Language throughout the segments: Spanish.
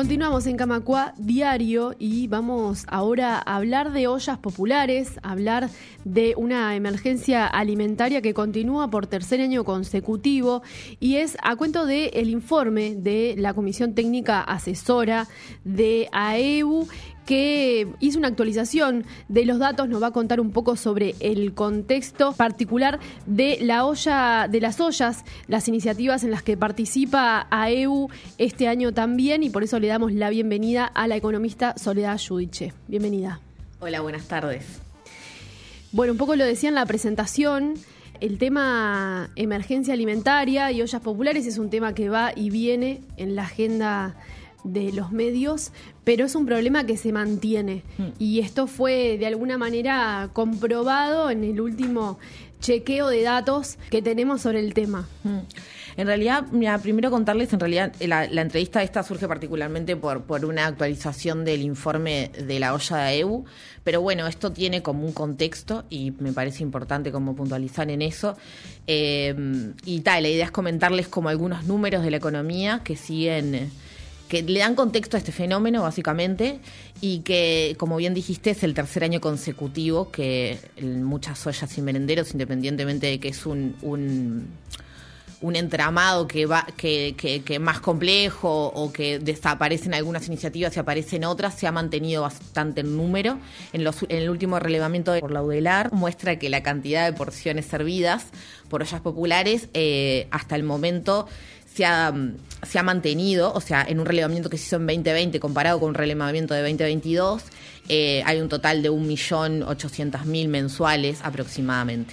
Continuamos en Camacua Diario y vamos ahora a hablar de ollas populares, hablar de una emergencia alimentaria que continúa por tercer año consecutivo y es a cuento del el informe de la Comisión Técnica Asesora de AEU que hizo una actualización de los datos, nos va a contar un poco sobre el contexto particular de la olla, de las ollas, las iniciativas en las que participa AEU este año también, y por eso le damos la bienvenida a la economista Soledad Judiche. Bienvenida. Hola, buenas tardes. Bueno, un poco lo decía en la presentación. El tema emergencia alimentaria y ollas populares es un tema que va y viene en la agenda de los medios, pero es un problema que se mantiene. Mm. Y esto fue de alguna manera comprobado en el último chequeo de datos que tenemos sobre el tema. Mm. En realidad, mira, primero contarles, en realidad la, entrevista esta surge particularmente por, por una actualización del informe de la olla de EU, pero bueno, esto tiene como un contexto y me parece importante como puntualizar en eso. Eh, y tal, la idea es comentarles como algunos números de la economía que siguen que le dan contexto a este fenómeno, básicamente, y que, como bien dijiste, es el tercer año consecutivo que muchas ollas y merenderos, independientemente de que es un, un, entramado que va que, que, más complejo o que desaparecen algunas iniciativas y aparecen otras, se ha mantenido bastante en número. En, los, en el último relevamiento de por Laudelar muestra que la cantidad de porciones servidas por ollas populares eh, hasta el momento se ha, se ha mantenido, o sea, en un relevamiento que se hizo en 2020 comparado con un relevamiento de 2022, eh, hay un total de 1.800.000 mensuales aproximadamente.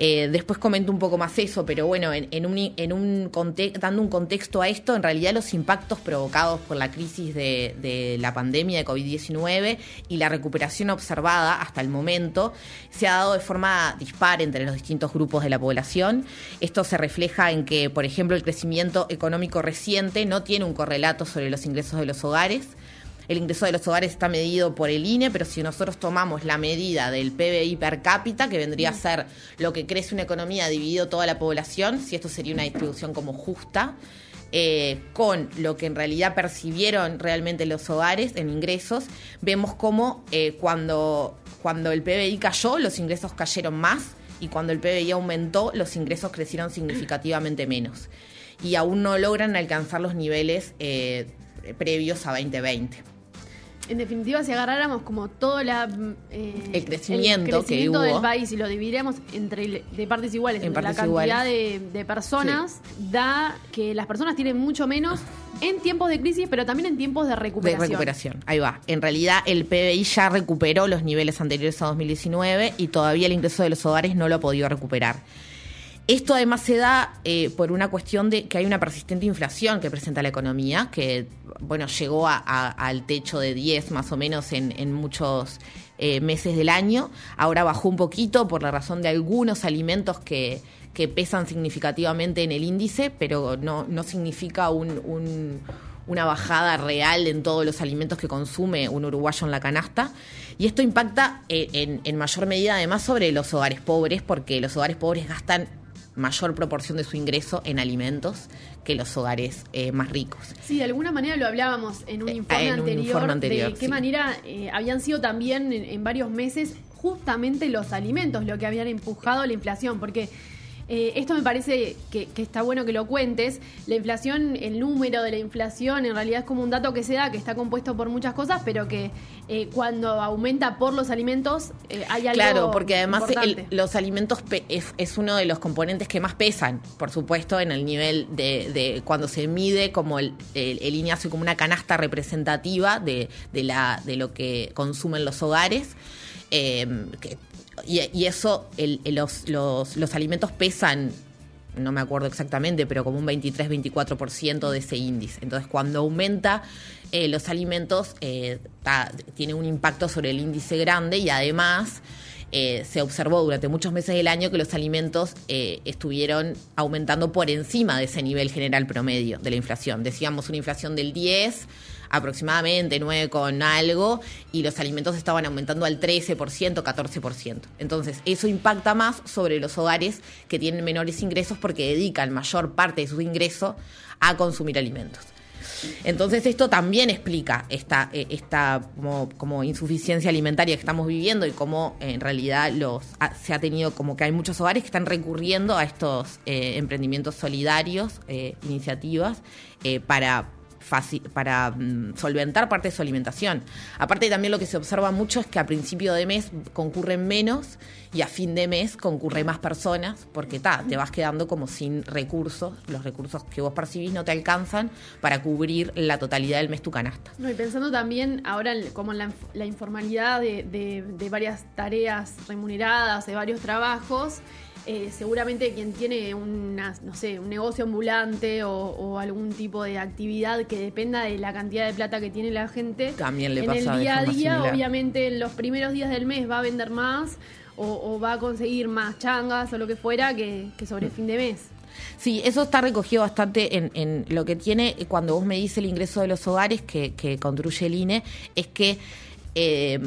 Eh, después comento un poco más eso, pero bueno, en, un, en un dando un contexto a esto, en realidad los impactos provocados por la crisis de, la pandemia de COVID-19 y la recuperación observada hasta el momento se ha dado de forma dispar entre los distintos grupos de la población. Esto se refleja en que, por ejemplo, el crecimiento económico reciente no tiene un correlato sobre los ingresos de los hogares. El ingreso de los hogares está medido por el INE, pero si nosotros tomamos la medida del PBI per cápita, que vendría a ser lo que crece una economía dividido toda la población, si esto sería una distribución como justa, eh, con lo que en realidad percibieron realmente los hogares en ingresos, vemos cómo eh, cuando, cuando el PBI cayó, los ingresos cayeron más y cuando el PBI aumentó, los ingresos crecieron significativamente menos. Y aún no logran alcanzar los niveles eh, previos a 2020 en definitiva, si agarráramos como todo la, eh, el crecimiento, del país y lo dividiéramos entre de partes iguales, en la cantidad de, personas, da que las personas tienen mucho menos en tiempos de crisis, pero también en tiempos de recuperación. De recuperación, ahí va. En realidad, el PBI ya recuperó los niveles anteriores a 2019 y todavía el ingreso de los hogares no lo ha podido recuperar. Esto además se da eh, por una cuestión de que hay una persistente inflación que presenta la economía, que bueno llegó al techo de 10 más o menos en, muchos eh, meses del año. Ahora bajó un poquito por la razón de algunos alimentos que, pesan significativamente en el índice, pero no, no significa una bajada real en todos los alimentos que consume un uruguayo en la canasta. Y esto impacta eh, en, en, mayor medida además sobre los hogares pobres, porque los hogares pobres gastan mayor proporción de su ingreso en alimentos que los hogares eh, más ricos. Sí, de alguna manera lo hablábamos en un eh, informe, anterior, de qué manera eh, habían sido también en varios meses justamente los alimentos lo que habían empujado la inflación, porque eh, esto me parece que, está bueno que lo cuentes. La inflación, el número de la inflación, en realidad es como un dato que se da, que está compuesto por muchas cosas, pero que eh, cuando aumenta por los alimentos eh, hay algo. Claro, porque además los alimentos es, uno de los componentes que más pesan, por supuesto, en el nivel de, cuando se mide como el, el, INE hace como una canasta representativa de, la, de lo que consumen los hogares. que y, eso, los, los, alimentos pesan no me acuerdo exactamente, pero como un 23-24% de ese índice. Entonces, cuando aumenta eh, los alimentos, eh, tiene un impacto sobre el índice grande y además eh, se observó durante muchos meses del año que los alimentos estuvieron aumentando por encima de ese nivel general promedio de la inflación. Decíamos una inflación del 10 aproximadamente 9 con algo, y los alimentos estaban aumentando al 13%, 14%. Entonces, eso impacta más sobre los hogares que tienen menores ingresos porque dedican mayor parte de su ingreso a consumir alimentos. Entonces esto también explica esta, eh, esta como, insuficiencia alimentaria que estamos viviendo y cómo en realidad los se ha tenido como que hay muchos hogares que están recurriendo a estos eh, emprendimientos solidarios, eh, iniciativas, para para mm, solventar parte de su alimentación. Aparte también lo que se observa mucho es que a principio de mes concurren menos y a fin de mes concurren más personas porque ta, te vas quedando como sin recursos, los recursos que vos percibís no te alcanzan para cubrir la totalidad del mes tu canasta. No, y pensando también ahora como en la, informalidad de, de varias tareas remuneradas, de varios trabajos, eh, seguramente quien tiene una, no sé, un negocio ambulante o, algún tipo de actividad que dependa de la cantidad de plata que tiene la gente, también le en el día a día, obviamente en los primeros días del mes va a vender más o, va a conseguir más changas o lo que fuera que, sobre el fin de mes. Sí, eso está recogido bastante en, lo que tiene cuando vos me dices el ingreso de los hogares que, que construye el INE, es que eh,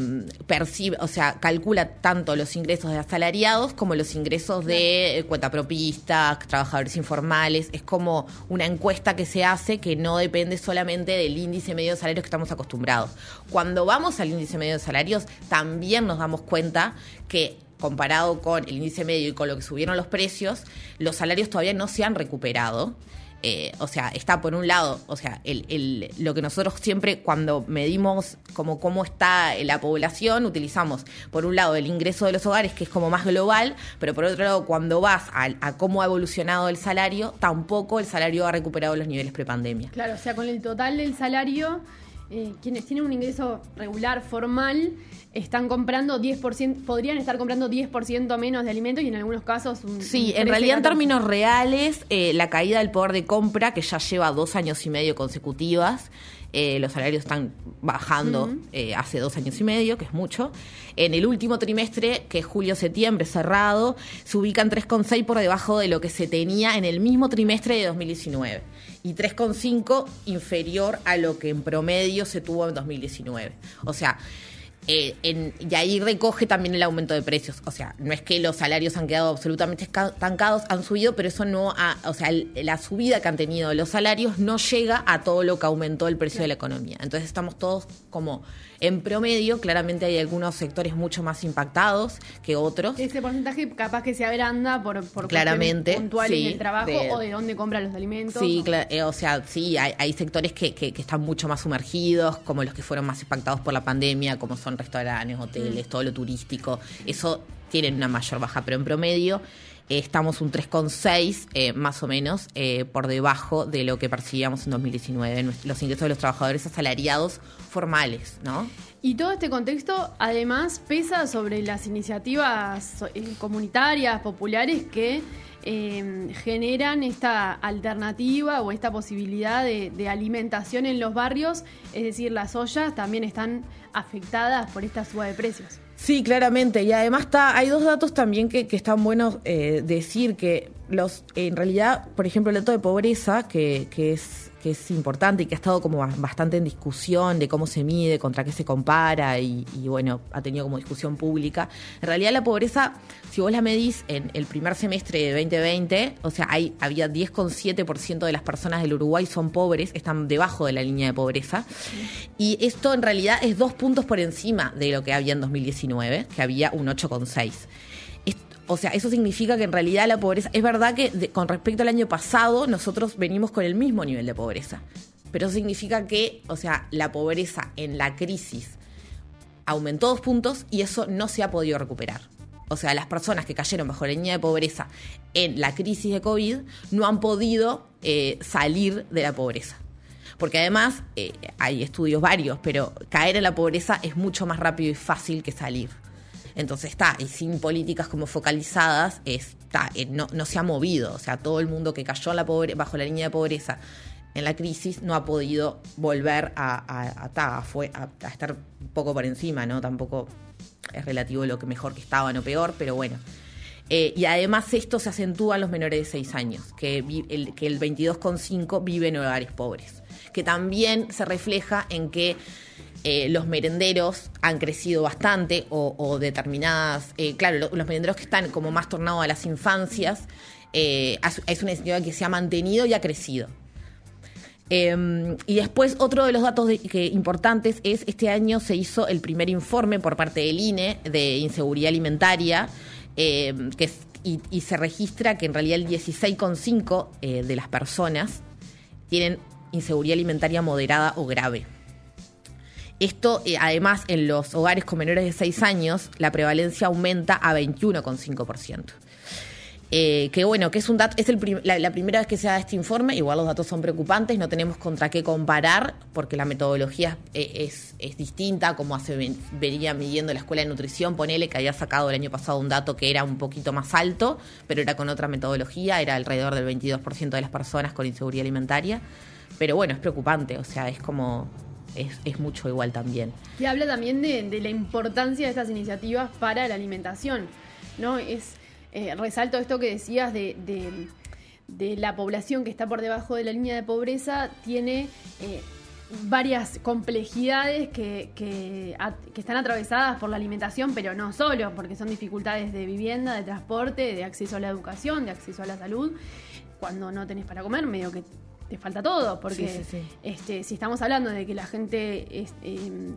percibe, o sea, calcula tanto los ingresos de asalariados como los ingresos de eh, cuentapropistas, trabajadores informales. Es como una encuesta que se hace que no depende solamente del índice medio de salarios que estamos acostumbrados. Cuando vamos al índice medio de salarios, también nos damos cuenta que comparado con el índice medio y con lo que subieron los precios, los salarios todavía no se han recuperado. Eh, o sea, está por un lado, o sea, el, lo que nosotros siempre cuando medimos como cómo está la población, utilizamos por un lado el ingreso de los hogares, que es como más global, pero por otro lado, cuando vas a, cómo ha evolucionado el salario, tampoco el salario ha recuperado los niveles prepandemia. Claro, o sea, con el total del salario, eh, quienes tienen un ingreso regular, formal, están comprando 10%, podrían estar comprando 10% menos de alimentos y en algunos casos un, Sí, en realidad en términos reales, eh, la caída del poder de compra, que ya lleva dos años y medio consecutivas, eh, los salarios están bajando eh, hace dos años y medio, que es mucho. En el último trimestre, que es julio-septiembre, cerrado, se ubican 3,6 por debajo de lo que se tenía en el mismo trimestre de 2019 y 3,5 inferior a lo que en promedio se tuvo en 2019. O sea, eh, y ahí recoge también el aumento de precios. O sea, no es que los salarios han quedado absolutamente estancados, han subido, pero eso no ha, o sea, la subida que han tenido los salarios no llega a todo lo que aumentó el precio de la economía. Entonces estamos todos como en promedio, claramente hay algunos sectores mucho más impactados que otros. Ese porcentaje capaz que se agranda por, por claramente, puntuales sí, del trabajo o de dónde compra los alimentos. Sí, eh, o sea, sí, hay, sectores que, que, están mucho más sumergidos, como los que fueron más impactados por la pandemia, como son restaurantes, hoteles, mm. todo lo turístico. Eso tienen una mayor baja, pero en promedio estamos un 3,6 eh, más o menos eh, por debajo de lo que percibíamos en 2019, los ingresos de los trabajadores asalariados formales, ¿no? Y todo este contexto además pesa sobre las iniciativas comunitarias, populares que generan esta alternativa o esta posibilidad de, alimentación en los barrios, es decir, las ollas también están afectadas por esta suba de precios. Sí, claramente. Y además está, hay dos datos también que, están buenos eh, decir que los, en realidad, por ejemplo, el dato de pobreza, que, que es que es importante y que ha estado como bastante en discusión de cómo se mide, contra qué se compara y, bueno, ha tenido como discusión pública. En realidad la pobreza, si vos la medís en el primer semestre de 2020, o sea, hay, había 10,7% de las personas del Uruguay son pobres, están debajo de la línea de pobreza. Y esto en realidad es dos puntos por encima de lo que había en 2019, que había un 8,6%. O sea, eso significa que en realidad la pobreza, es verdad que con respecto al año pasado nosotros venimos con el mismo nivel de pobreza, pero eso significa que, o sea, la pobreza en la crisis aumentó dos puntos y eso no se ha podido recuperar. O sea, las personas que cayeron bajo la línea de pobreza en la crisis de COVID no han podido eh, salir de la pobreza. Porque además, eh, hay estudios varios, pero caer en la pobreza es mucho más rápido y fácil que salir. Entonces está, y sin políticas como focalizadas, está, eh, no, no se ha movido. O sea, todo el mundo que cayó bajo la línea de pobreza en la crisis no ha podido volver a, a, estar un poco por encima, ¿no? Tampoco es relativo lo que mejor que estaban o peor, pero bueno. Eh, y además esto se acentúa en los menores de 6 años, que el, que el 22,5 vive en hogares pobres, que también se refleja en que eh, los merenderos han crecido bastante o, determinadas, eh, claro, los, merenderos que están como más tornados a las infancias, eh, es una iniciativa que se ha mantenido y ha crecido. Em, y después otro de los datos importantes es este año se hizo el primer informe por parte del INE de inseguridad alimentaria em, que, y, se registra que en realidad el 16,5 eh, de las personas tienen inseguridad alimentaria moderada o grave. Esto, eh, además, en los hogares con menores de 6 años, la prevalencia aumenta a 21,5%. Eh, que bueno, que es un dato, es la, primera vez que se da este informe, igual los datos son preocupantes, no tenemos contra qué comparar, porque la metodología eh, es, distinta, como hace venía midiendo la escuela de nutrición, ponele que había sacado el año pasado un dato que era un poquito más alto, pero era con otra metodología, era alrededor del 22% de las personas con inseguridad alimentaria. Pero bueno, es preocupante, o sea, es como es, mucho igual también. Y habla también de, de, la importancia de estas iniciativas para la alimentación, ¿no? Es eh, resalto esto que decías de, la población que está por debajo de la línea de pobreza, tiene eh, varias complejidades que, que, están atravesadas por la alimentación, pero no solo, porque son dificultades de vivienda, de transporte, de acceso a la educación, de acceso a la salud. Cuando no tenés para comer, medio que te falta todo, porque Este, si estamos hablando de que la gente es, em,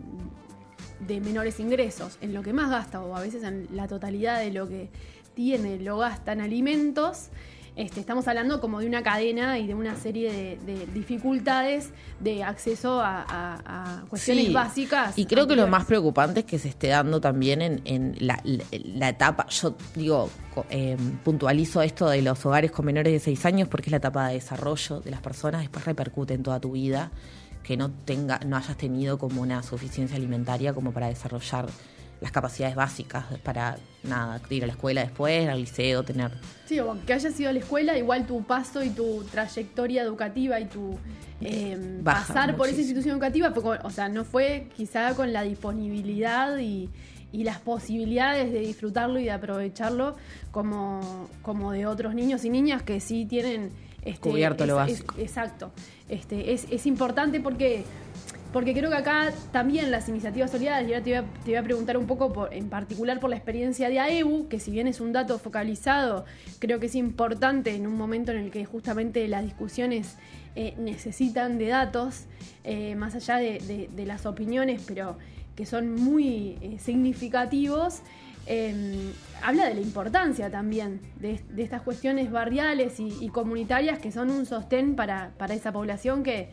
de menores ingresos en lo que más gasta, o a veces en la totalidad de lo que tiene lo gasta en alimentos, este, estamos hablando como de una cadena y de una serie de, dificultades de acceso a, cuestiones básicas. Y creo que lo más preocupante es que se esté dando también en, la, etapa, yo digo, eh, puntualizo esto de los hogares con menores de 6 años porque es la etapa de desarrollo de las personas, después repercute en toda tu vida que no tenga, no hayas tenido como una suficiencia alimentaria como para desarrollar las capacidades básicas para nada, ir a la escuela después, al liceo, tener. Sí, o que hayas ido a la escuela, igual tu paso y tu trayectoria educativa y tu eh, pasar por esa institución educativa, fue, o sea, no fue quizá con la disponibilidad y, las posibilidades de disfrutarlo y de aprovecharlo como, como de otros niños y niñas que sí tienen este, cubierto lo básico. exacto. Este, es, es importante porque porque creo que acá también las iniciativas solidarias, y ahora te voy a, preguntar un poco en particular por la experiencia de AEBU, que si bien es un dato focalizado, creo que es importante en un momento en el que justamente las discusiones eh, necesitan de datos, eh, más allá de, las opiniones, pero que son muy eh, significativos. Em, habla de la importancia también de, estas cuestiones barriales y, comunitarias que son un sostén para esa población que,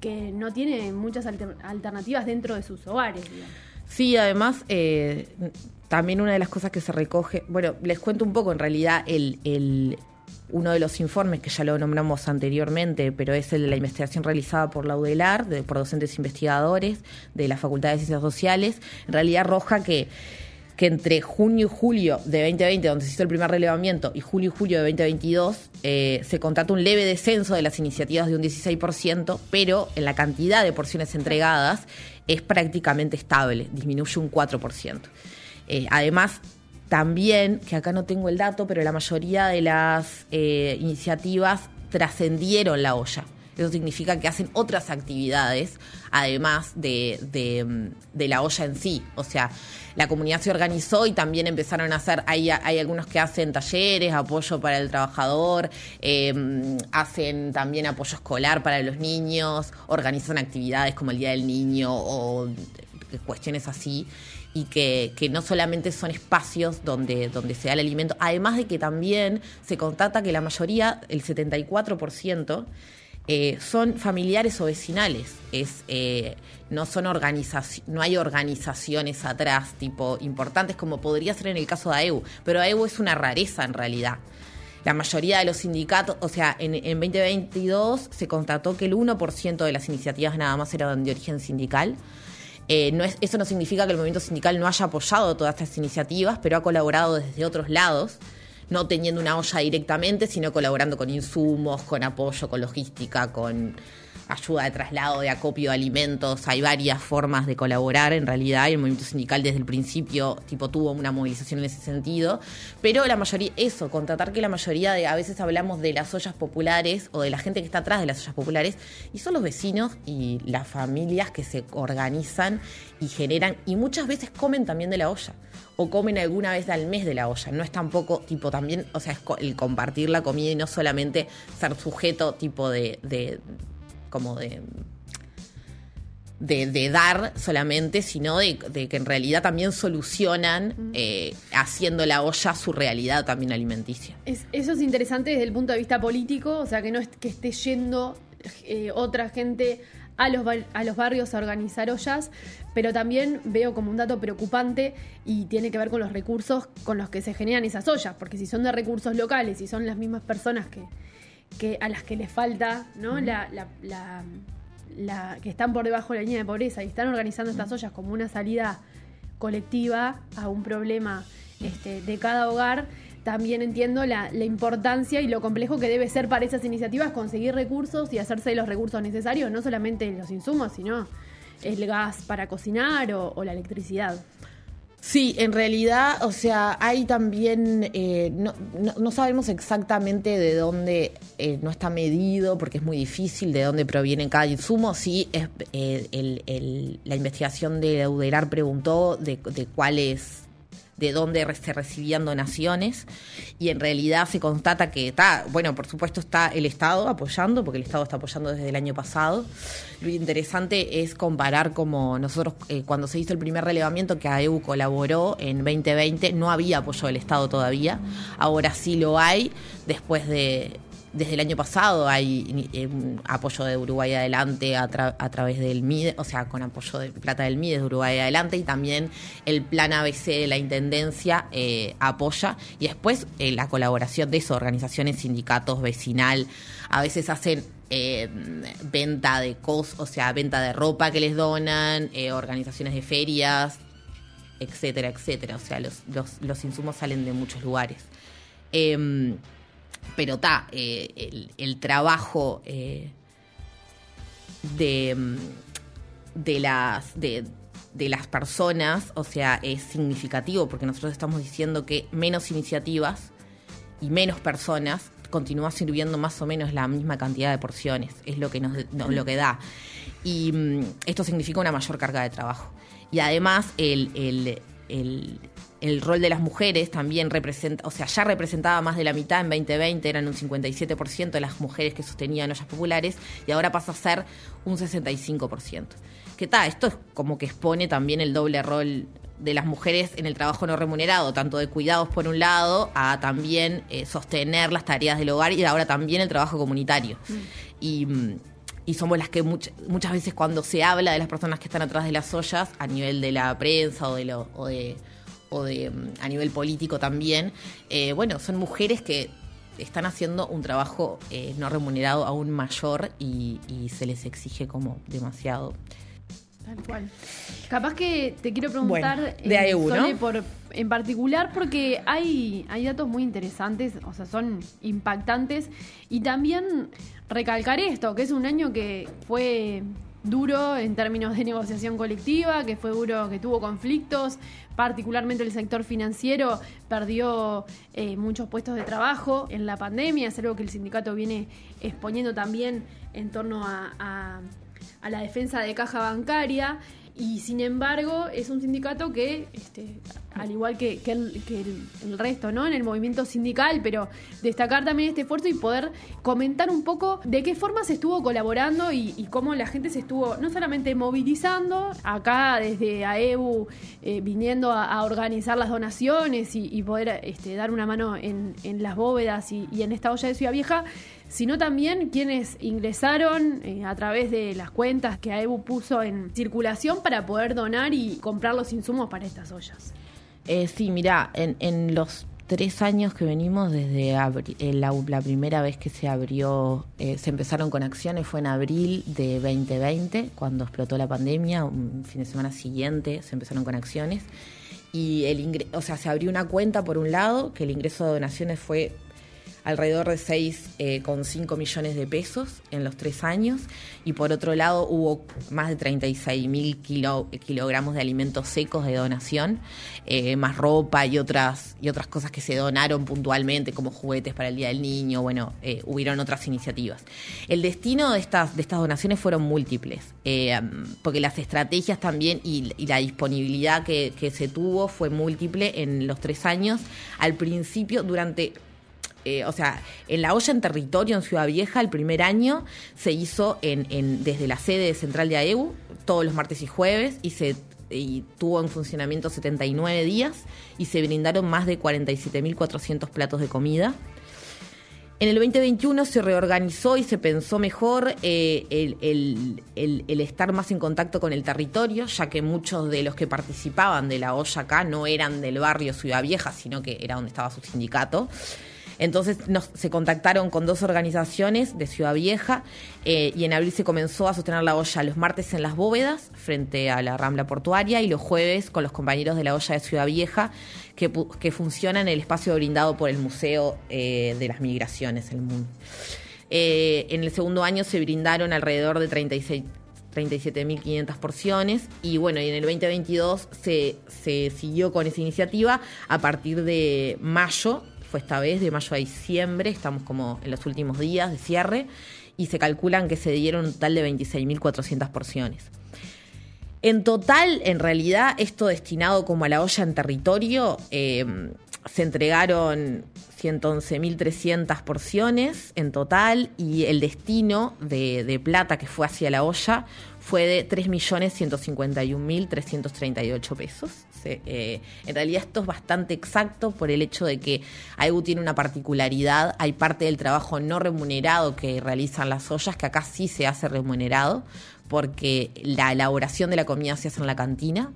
que no tiene muchas alternativas dentro de sus hogares. Sí, además, eh, también una de las cosas que se recoge, bueno, les cuento un poco, en realidad, el, uno de los informes que ya lo nombramos anteriormente, pero es el de la investigación realizada por la UDELAR, de, por docentes investigadores de la Facultad de Ciencias Sociales, en realidad arroja que que entre junio y julio de 2020, donde se hizo el primer relevamiento, y julio y julio de 2022, eh, se contrató un leve descenso de las iniciativas de un 16%, pero en la cantidad de porciones entregadas es prácticamente estable, disminuye un 4%. Eh, además, también, que acá no tengo el dato, pero la mayoría de las eh, iniciativas trascendieron la olla. Eso significa que hacen otras actividades, además de, de la olla en sí. O sea, la comunidad se organizó y también empezaron a hacer, hay, hay algunos que hacen talleres, apoyo para el trabajador, em, hacen también apoyo escolar para los niños, organizan actividades como el Día del Niño o cuestiones así y que, que, no solamente son espacios donde, donde se da el alimento, además de que también se constata que la mayoría, el 74%, eh, son familiares o vecinales. Es, eh, no, son no hay organizaciones atrás, tipo importantes, como podría ser en el caso de AEU. Pero AEU es una rareza en realidad. La mayoría de los sindicatos, o sea, en, 2022 se constató que el 1% de las iniciativas nada más eran de origen sindical. Eh, no es, eso no significa que el movimiento sindical no haya apoyado todas estas iniciativas, pero ha colaborado desde otros lados no teniendo una olla directamente, sino colaborando con insumos, con apoyo, con logística, con ayuda de traslado, de acopio de alimentos. Hay varias formas de colaborar en realidad. Y el movimiento sindical desde el principio tipo tuvo una movilización en ese sentido. Pero la mayoría, eso, contratar que la mayoría de, a veces hablamos de las ollas populares o de la gente que está atrás de las ollas populares, y son los vecinos y las familias que se organizan y generan, y muchas veces comen también de la olla o comen alguna vez al mes de la olla. No es tampoco, tipo, también, o sea, es el compartir la comida y no solamente ser sujeto, tipo, de, como de de, dar solamente, sino de, que en realidad también solucionan eh, haciendo la olla su realidad también alimenticia. eso es interesante desde el punto de vista político, o sea, que no es que esté yendo eh, otra gente a los, a los barrios a organizar ollas, pero también veo como un dato preocupante y tiene que ver con los recursos con los que se generan esas ollas, porque si son de recursos locales y son las mismas personas que, que a las que les falta ¿no? la la, que están por debajo de la línea de pobreza y están organizando estas ollas como una salida colectiva a un problema este, de cada hogar, también entiendo la, importancia y lo complejo que debe ser para esas iniciativas conseguir recursos y hacerse los recursos necesarios, no solamente los insumos, sino el gas para cocinar o la electricidad. Sí, en realidad, o sea, hay también, eh, no, no, sabemos exactamente de dónde eh, no está medido, porque es muy difícil, de dónde proviene cada insumo. Sí, es, eh, el, la investigación de Uderar preguntó de, de cuál es de dónde se recibían donaciones y en realidad se constata que está, bueno, por supuesto está el Estado apoyando, porque el Estado está apoyando desde el año pasado. Lo interesante es comparar como nosotros, eh, cuando se hizo el primer relevamiento que AEU colaboró en 2020, no había apoyo del Estado todavía, ahora sí lo hay, después de desde el año pasado hay eh, apoyo de Uruguay Adelante a, través del MIDE, o sea, con apoyo de plata del MIDE de Uruguay Adelante y también el plan ABC de la Intendencia eh, apoya y después eh, la colaboración de eso, organizaciones, sindicatos, vecinal, a veces hacen venta de cosas, o sea, venta de ropa que les donan, organizaciones de ferias, etcétera, etcétera. O sea, los, los, insumos salen de muchos lugares. Em, pero está, eh, el, trabajo eh, de, mm, de, las, de, las personas, o sea, es significativo porque nosotros estamos diciendo que menos iniciativas y menos personas continúa sirviendo más o menos la misma cantidad de porciones, es lo que nos, lo que da. Y mm, esto significa una mayor carga de trabajo. Y además el rol de las mujeres también representa, o sea, ya representaba más de la mitad en 2020, eran un 57% de las mujeres que sostenían ollas populares y ahora pasa a ser un 65%. ¿Qué tal? Esto es como que expone también el doble rol de las mujeres en el trabajo no remunerado, tanto de cuidados por un lado, a también eh, sostener las tareas del hogar y ahora también el trabajo comunitario. Mm. Y, somos las que muchas veces cuando se habla de las personas que están atrás de las ollas, a nivel de la prensa o de, lo, o de o de mm, a nivel político también, eh, bueno, son mujeres que están haciendo un trabajo eh, no remunerado aún mayor y, se les exige como demasiado. Tal cual. Capaz que te quiero preguntar de eh, AEU, por, en particular porque hay, hay datos muy interesantes, o sea, son impactantes y también recalcar esto, que es un año que fue duro en términos de negociación colectiva, que fue duro, que tuvo conflictos, particularmente el sector financiero perdió eh, muchos puestos de trabajo en la pandemia, es algo que el sindicato viene exponiendo también en torno a, a la defensa de caja bancaria y sin embargo es un sindicato que, este, al igual que, el, resto, ¿no? En el movimiento sindical, pero destacar también este esfuerzo y poder comentar un poco de qué forma se estuvo colaborando y, cómo la gente se estuvo no solamente movilizando, acá desde AEBU eh, viniendo a, organizar las donaciones y, poder este, dar una mano en, las bóvedas y, y en esta olla de Ciudad Vieja, sino también quienes ingresaron eh, a través de las cuentas que AEBU puso en circulación para poder donar y comprar los insumos para estas ollas. Eh, sí, mira, en, los tres años que venimos desde eh, la, primera vez que se abrió, eh, se empezaron con acciones, fue en abril de 2020, cuando explotó la pandemia, un fin de semana siguiente se empezaron con acciones. Y el o sea, se abrió una cuenta por un lado, que el ingreso de donaciones fue alrededor de 6,5 eh, millones de pesos en los tres años y por otro lado hubo más de 36 mil kilogramos de alimentos secos de donación, eh, más ropa y otras, y otras cosas que se donaron puntualmente como juguetes para el Día del Niño, bueno, eh, hubieron otras iniciativas. El destino de estas, de estas donaciones fueron múltiples, porque las estrategias también y, la disponibilidad que se tuvo fue múltiple en los tres años. Al principio, durante eh, o sea, en la olla en territorio en Ciudad Vieja, el primer año se hizo en, desde la sede central de AEU, todos los martes y jueves, y se tuvo en funcionamiento 79 días y se brindaron más de 47.400 platos de comida. En el 2021 se reorganizó y se pensó mejor eh, el, estar más en contacto con el territorio, ya que muchos de los que participaban de la olla acá no eran del barrio Ciudad Vieja, sino que era donde estaba su sindicato. Entonces se contactaron con dos organizaciones de Ciudad Vieja eh, y en abril se comenzó a sostener la olla los martes en las bóvedas frente a la Rambla Portuaria y los jueves con los compañeros de la olla de Ciudad Vieja que, que funciona en el espacio brindado por el Museo eh, de las Migraciones, el MUN. Eh, en el segundo año se brindaron alrededor de 36 37.500 porciones y bueno, y en el 2022 se, se siguió con esa iniciativa a partir de mayo fue esta vez de mayo a diciembre, estamos como en los últimos días de cierre, y se calculan que se dieron un total de 26.400 porciones. En total, en realidad, esto destinado como a la olla en territorio, eh, se entregaron 111.300 porciones en total y el destino de, de, plata que fue hacia la olla fue de 3.151.338 pesos. Eh, en realidad esto es bastante exacto por el hecho de que AEU tiene una particularidad, hay parte del trabajo no remunerado que realizan las ollas que acá sí se hace remunerado, porque la elaboración de la comida se hace en la cantina.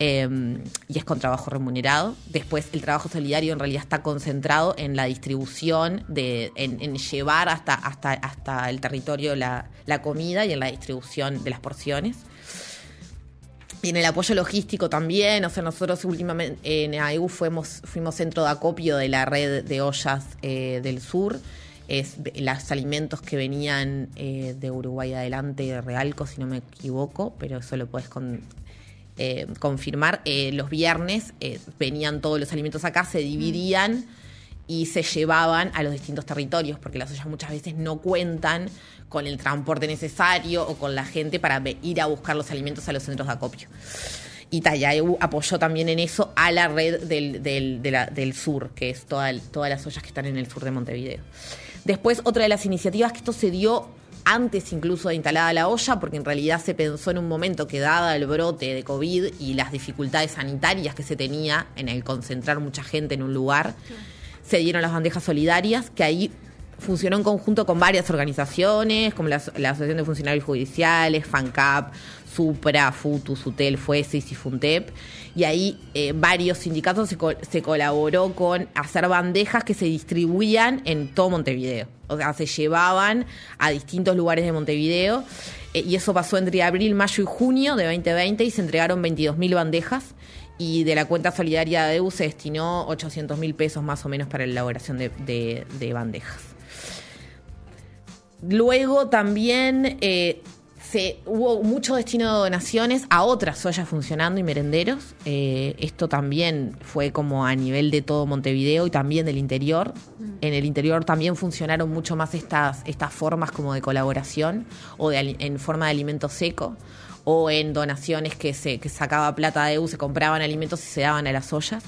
Em, y es con trabajo remunerado. Después el trabajo solidario en realidad está concentrado en la distribución, de, en, llevar hasta, hasta, hasta el territorio la, la, comida y en la distribución de las porciones. Y en el apoyo logístico también, o sea, nosotros últimamente en AEU fuimos, fuimos centro de acopio de la red de ollas eh, del sur. Es los alimentos que venían eh, de Uruguay adelante, de Realco, si no me equivoco, pero eso lo puedes eh, confirmar. los viernes venían todos los alimentos acá, se dividían y se llevaban a los distintos territorios, porque las ollas muchas veces no cuentan con el transporte necesario o con la gente para ir a buscar los alimentos a los centros de acopio. Y Tayaeu apoyó también en eso a la red del, del, sur, que es todas las ollas que están en el sur de Montevideo. Después, otra de las iniciativas que esto se dio antes incluso de instalada la olla, porque en realidad se pensó en un momento que dada el brote de COVID y las dificultades sanitarias que se tenía en el concentrar mucha gente en un lugar, se dieron las bandejas solidarias, que ahí funcionó en conjunto con varias organizaciones, como la, Asociación de Funcionarios Judiciales, FANCAP, Supra, FUTU, SUTEL, FUESIS y FUNTEP. Y ahí eh, varios sindicatos se, colaboró con hacer bandejas que se distribuían en todo Montevideo. O sea, se llevaban a distintos lugares de Montevideo. Eh, y eso pasó entre abril, mayo y junio de 2020 y se entregaron 22.000 bandejas y de la cuenta solidaria de EU se destinó 800 mil pesos más o menos para la elaboración de, bandejas. Luego también eh, se, hubo mucho destino de donaciones a otras ollas funcionando y merenderos. Eh, esto también fue como a nivel de todo Montevideo y también del interior. Mm. En el interior también funcionaron mucho más estas, estas formas como de colaboración o de, en forma de alimento seco o en donaciones que se que sacaba plata de EU, se compraban alimentos y se daban a las ollas.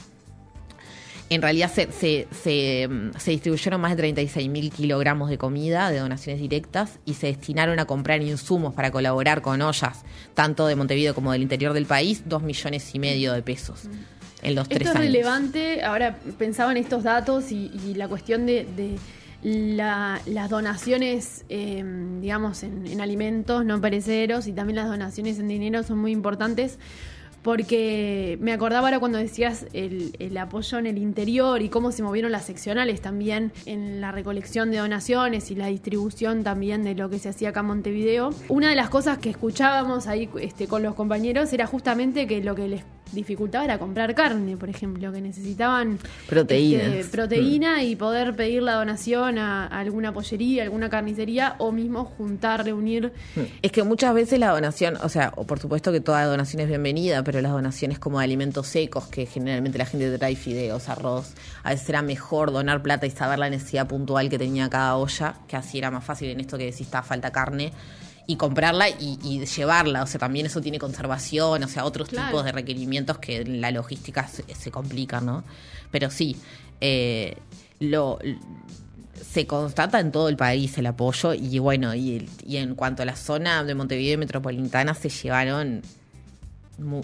En realidad se, se, se, se distribuyeron más de 36 mil kilogramos de comida de donaciones directas y se destinaron a comprar insumos para colaborar con ollas, tanto de Montevideo como del interior del país, dos millones y medio de pesos. En los Esto tres es relevante, ahora pensaba en estos datos y, la cuestión de las donaciones, em, digamos, en, alimentos no perecederos y también las donaciones en dinero son muy importantes porque me acordaba ahora cuando decías el, apoyo en el interior y cómo se movieron las seccionales también en la recolección de donaciones y la distribución también de lo que se hacía acá en Montevideo. Una de las cosas que escuchábamos ahí este, con los compañeros era justamente que lo que les dificultaba era comprar carne, por ejemplo, que necesitaban proteína, este, proteína y poder pedir la donación a, alguna pollería, alguna carnicería o mismo juntar, reunir. Es que muchas veces la donación, o sea, por supuesto que toda donación es bienvenida, pero las donaciones como de alimentos secos, que generalmente la gente trae fideos, arroz, a veces era mejor donar plata y saber la necesidad puntual que tenía cada olla, que así era más fácil en esto que decís, está falta carne y comprarla y, llevarla. O sea, también eso tiene conservación, o sea, otros tipos de requerimientos que en la logística se, complican, ¿no? Pero sí, eh, lo se constata en todo el país el apoyo y bueno, y, en cuanto a la zona de Montevideo Metropolitana se llevaron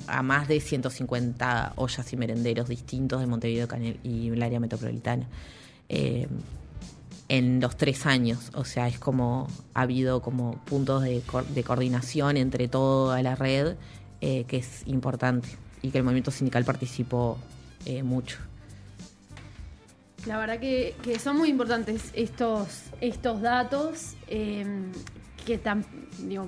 a más de 150 ollas y merenderos distintos de Montevideo y el área metropolitana. Eh, en los tres años, o sea, es como ha habido como puntos de, coordinación entre toda la red eh, que es importante y que el movimiento sindical participó eh, mucho. La verdad que, son muy importantes estos, estos datos, em, que tan,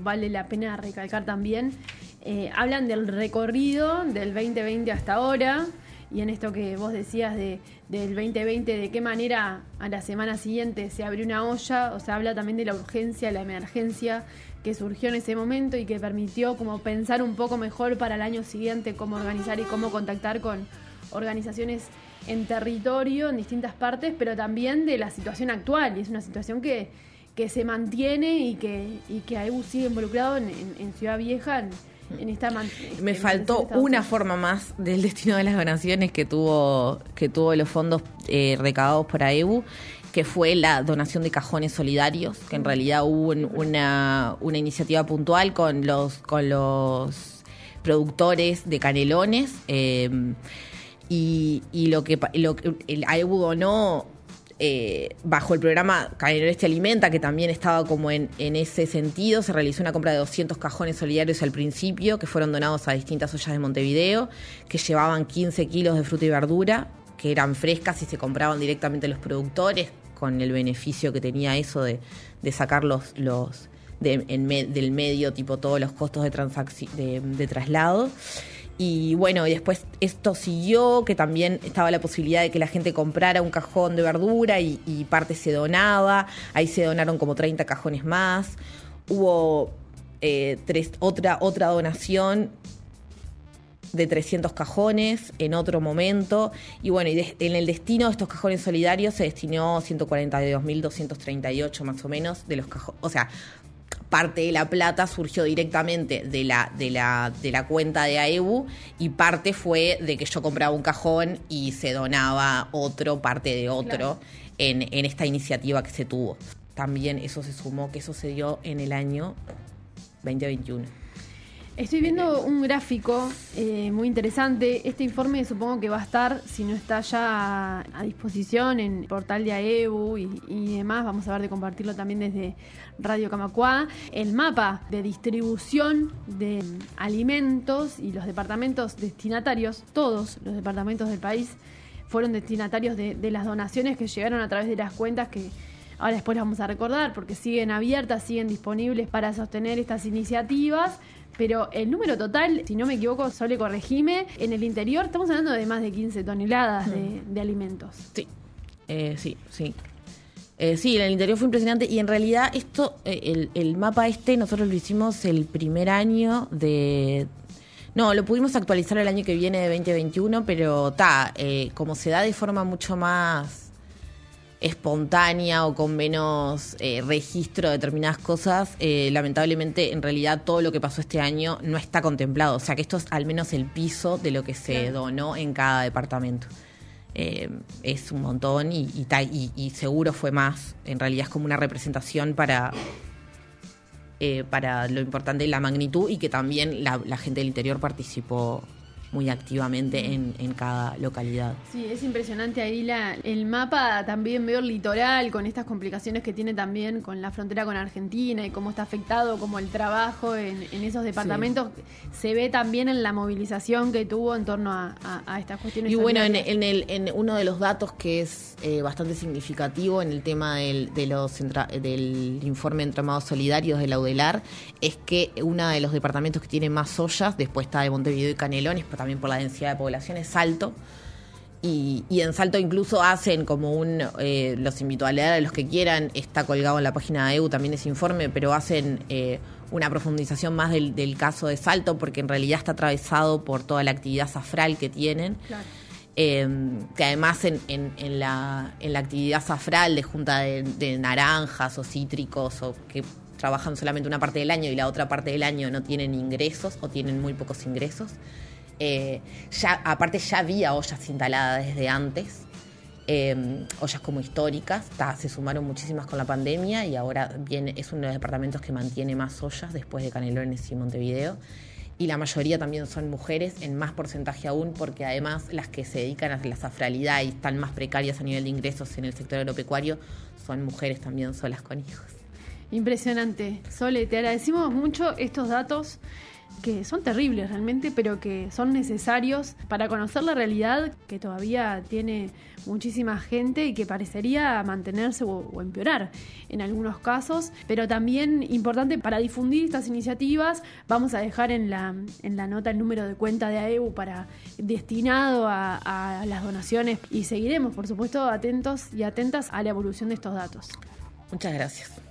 vale la pena recalcar también. Eh, hablan del recorrido del 2020 hasta ahora, y en esto que vos decías de, del 2020, de qué manera a la semana siguiente se abrió una olla, o sea, habla también de la urgencia, la emergencia que surgió en ese momento y que permitió como pensar un poco mejor para el año siguiente cómo organizar y cómo contactar con organizaciones en territorio, en distintas partes, pero también de la situación actual. Y es una situación que, que se mantiene y que, y que AEBU sigue involucrado en, Ciudad Vieja. Me faltó una forma más del destino de las donaciones que tuvo que tuvo los fondos eh, recaudados por AEBU que fue la donación de cajones solidarios, que en realidad hubo una, una iniciativa puntual con los, con los productores de canelones. Eh, y, lo que lo, el AEBU donó eh, bajo el programa Canelones te alimenta, que también estaba como en, ese sentido, se realizó una compra de 200 cajones solidarios al principio, que fueron donados a distintas ollas de Montevideo, que llevaban 15 kilos de fruta y verdura, que eran frescas y se compraban directamente los productores, con el beneficio que tenía eso de, de sacar los, los del medio, tipo todos los costos de, de, de traslado. Y bueno, y después esto siguió, que también estaba la posibilidad de que la gente comprara un cajón de verdura y, parte se donaba. Ahí se donaron como 30 cajones más. Hubo eh, tres, otra, otra donación de 300 cajones en otro momento. Y bueno, y en el destino de estos cajones solidarios se destinó 142.238 más o menos de los cajones. O sea, parte de la plata surgió directamente de la, de la, de la cuenta de AEBU y parte fue de que yo compraba un cajón y se donaba otro, parte de otro, en, en esta iniciativa que se tuvo. También eso se sumó, que eso se dio en el año 2021. Estoy viendo un gráfico eh, muy interesante. Este informe supongo que va a estar, si no está ya a, disposición en el portal de AEBU y, demás, vamos a ver de compartirlo también desde Radio Camacua. El mapa de distribución de alimentos y los departamentos destinatarios, todos los departamentos del país, fueron destinatarios de, de las donaciones que llegaron a través de las cuentas que ahora después las vamos a recordar porque siguen abiertas, siguen disponibles para sostener estas iniciativas pero el número total, si no me equivoco, Sole corregime, en el interior estamos hablando de más de 15 toneladas de, alimentos. Sí, eh, sí, sí. Eh, sí, en el interior fue impresionante y en realidad esto, eh, el, mapa este, nosotros lo hicimos el primer año de... No, lo pudimos actualizar el año que viene de 2021, pero está, como se da de forma mucho más espontánea o con menos eh, registro de determinadas cosas, eh, lamentablemente en realidad todo lo que pasó este año no está contemplado. O sea que esto es al menos el piso de lo que se donó en cada departamento. Eh, es un montón y, y, seguro fue más. En realidad es como una representación para, para lo importante y la magnitud y que también la, la gente del interior participó muy activamente en, en, cada localidad. Sí, es impresionante ahí la, el mapa, también veo el litoral con estas complicaciones que tiene también con la frontera con Argentina y cómo está afectado como el trabajo en, en esos departamentos. Se ve también en la movilización que tuvo en torno a, a, estas cuestiones. Y bueno, en, en, el, en uno de los datos que es eh, bastante significativo en el tema del, de los del informe de entramados solidarios de la UDELAR es que uno de los departamentos que tiene más ollas, después está de Montevideo y Canelones, también por la densidad de población, es Salto. Y, en Salto incluso hacen como un, eh, los invito a leer a los que quieran, está colgado en la página de EU también ese informe, pero hacen eh, una profundización más del, caso de Salto, porque en realidad está atravesado por toda la actividad safral que tienen. Em, que además en, en, la, en la actividad safral de junta de, de, naranjas o cítricos o que trabajan solamente una parte del año y la otra parte del año no tienen ingresos o tienen muy pocos ingresos, eh, ya, aparte ya había ollas instaladas desde antes eh, ollas como históricas, se sumaron muchísimas con la pandemia y ahora viene, es uno de los departamentos que mantiene más ollas después de Canelones y Montevideo. Y la mayoría también son mujeres, en más porcentaje aún, porque además las que se dedican a la safralidad y están más precarias a nivel de ingresos en el sector agropecuario son mujeres también solas con hijos. Impresionante. Sole, te agradecemos mucho estos datos que son terribles realmente, pero que son necesarios para conocer la realidad que todavía tiene muchísima gente y que parecería mantenerse o, empeorar en algunos casos, pero también importante para difundir estas iniciativas. Vamos a dejar en la, en la nota el número de cuenta de AEU para destinado a, a las donaciones y seguiremos, por supuesto, atentos y atentas a la evolución de estos datos. Muchas gracias.